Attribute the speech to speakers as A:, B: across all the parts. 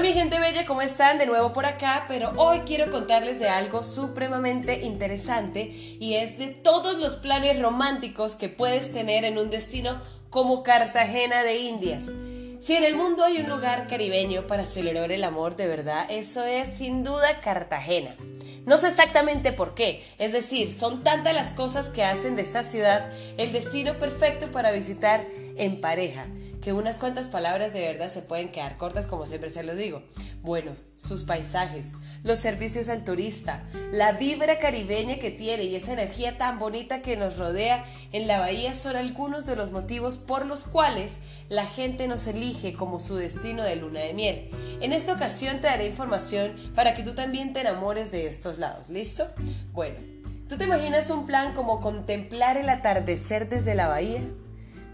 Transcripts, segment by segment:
A: Hola mi gente bella, ¿cómo están? De nuevo por acá, pero hoy quiero contarles de algo supremamente interesante y es de todos los planes románticos que puedes tener en un destino como Cartagena de Indias. Si en el mundo hay un lugar caribeño para celebrar el amor de verdad, eso es sin duda Cartagena. No sé exactamente por qué, es decir, son tantas las cosas que hacen de esta ciudad el destino perfecto para visitar en pareja que unas cuantas palabras de verdad se pueden quedar cortas como siempre se los digo. Bueno, sus paisajes, los servicios al turista, la vibra caribeña que tiene y esa energía tan bonita que nos rodea en la bahía son algunos de los motivos por los cuales la gente nos elige como su destino de luna de miel. En esta ocasión te daré información para que tú también te enamores de estos lados, ¿listo? Bueno, ¿tú te imaginas un plan como contemplar el atardecer desde la bahía?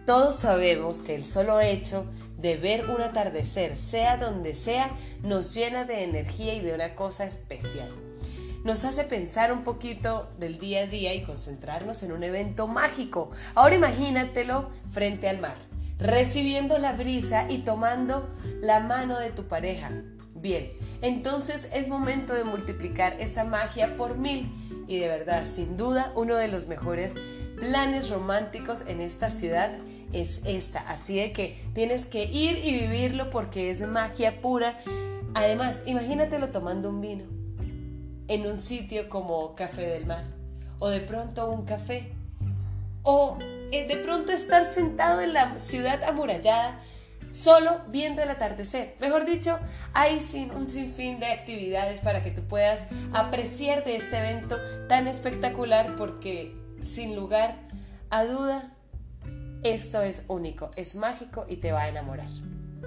A: Todos sabemos que el solo hecho de ver un atardecer, sea donde sea, nos llena de energía y de una cosa especial. Nos hace pensar un poquito del día a día y concentrarnos en un evento mágico. Ahora imagínatelo frente al mar, recibiendo la brisa y tomando la mano de tu pareja. Bien, entonces es momento de multiplicar esa magia por mil y de verdad, sin duda, uno de los mejores planes románticos en esta ciudad es esta. Así de que tienes que ir y vivirlo porque es magia pura. Además, imagínatelo tomando un vino en un sitio como Café del Mar o de pronto un café o eh, de pronto estar sentado en la ciudad amurallada solo viendo el atardecer. Mejor dicho, hay sin, un sinfín de actividades para que tú puedas apreciar de este evento tan espectacular porque sin lugar a duda esto es único, es mágico y te va a enamorar.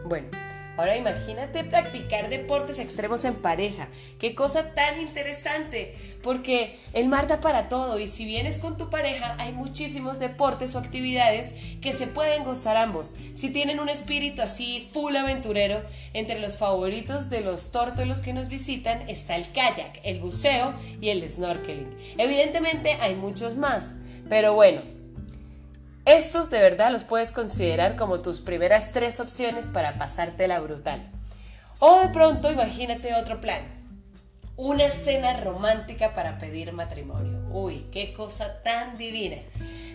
A: Bueno, ahora imagínate practicar deportes extremos en pareja. Qué cosa tan interesante, porque el mar da para todo y si vienes con tu pareja hay muchísimos deportes o actividades que se pueden gozar ambos. Si tienen un espíritu así full aventurero, entre los favoritos de los tórtolos que nos visitan está el kayak, el buceo y el snorkeling. Evidentemente hay muchos más, pero bueno, estos de verdad los puedes considerar como tus primeras tres opciones para pasártela brutal. O de pronto imagínate otro plan. Una cena romántica para pedir matrimonio. Uy, qué cosa tan divina.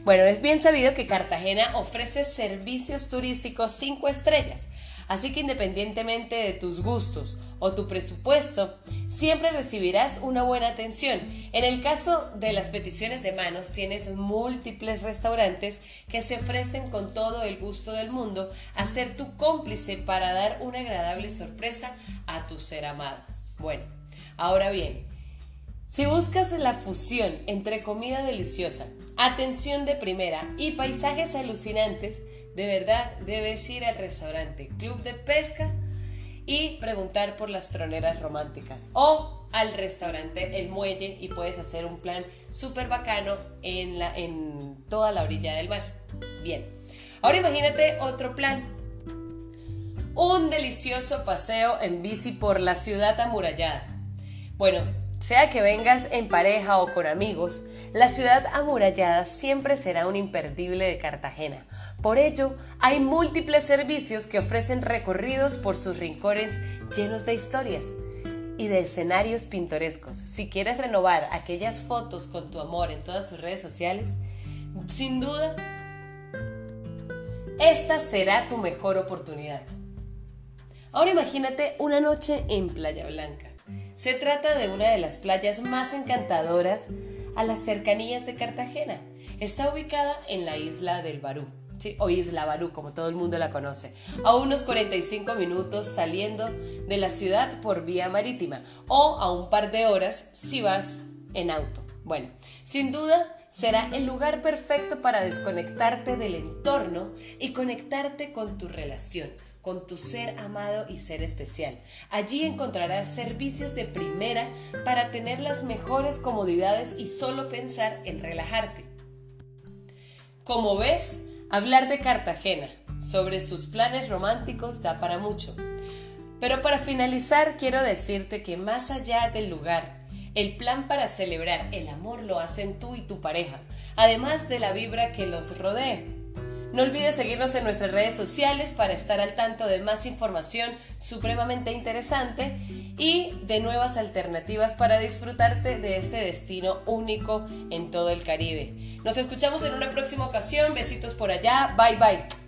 A: Bueno, es bien sabido que Cartagena ofrece servicios turísticos 5 estrellas Así que independientemente de tus gustos o tu presupuesto, siempre recibirás una buena atención. En el caso de las peticiones de manos, tienes múltiples restaurantes que se ofrecen con todo el gusto del mundo a ser tu cómplice para dar una agradable sorpresa a tu ser amado. Bueno, ahora bien, si buscas la fusión entre comida deliciosa, atención de primera y paisajes alucinantes, de verdad debes ir al restaurante Club de Pesca y preguntar por las troneras románticas o al restaurante El Muelle y puedes hacer un plan súper bacano en, la, en toda la orilla del mar. Bien, ahora imagínate otro plan. Un delicioso paseo en bici por la ciudad amurallada. Bueno, sea que vengas en pareja o con amigos, la ciudad amurallada siempre será un imperdible de Cartagena. Por ello, hay múltiples servicios que ofrecen recorridos por sus rincones llenos de historias y de escenarios pintorescos. Si quieres renovar aquellas fotos con tu amor en todas tus redes sociales, sin duda, esta será tu mejor oportunidad. Ahora imagínate una noche en Playa Blanca se trata de una de las playas más encantadoras a las cercanías de Cartagena. Está ubicada en la isla del Barú. o Isla Barú, como todo el mundo la conoce, a unos 45 minutos saliendo de la ciudad por vía marítima o a un par de horas si vas en auto. Bueno, sin duda será el lugar perfecto para desconectarte del entorno y conectarte con tu relación, con tu ser amado y ser especial. Allí encontrarás servicios de primera para tener las mejores comodidades y solo pensar en relajarte. Como ves, hablar de Cartagena sobre sus planes románticos da para mucho. Pero para finalizar quiero decirte que más allá del lugar, el plan para celebrar el amor lo hacen tú y tu pareja, además de la vibra que los rodea. No olvides seguirnos en nuestras redes sociales para estar al tanto de más información supremamente interesante y de nuevas alternativas para disfrutarte de este destino único en todo el Caribe. Nos escuchamos en una próxima ocasión. Besitos por allá. Bye bye.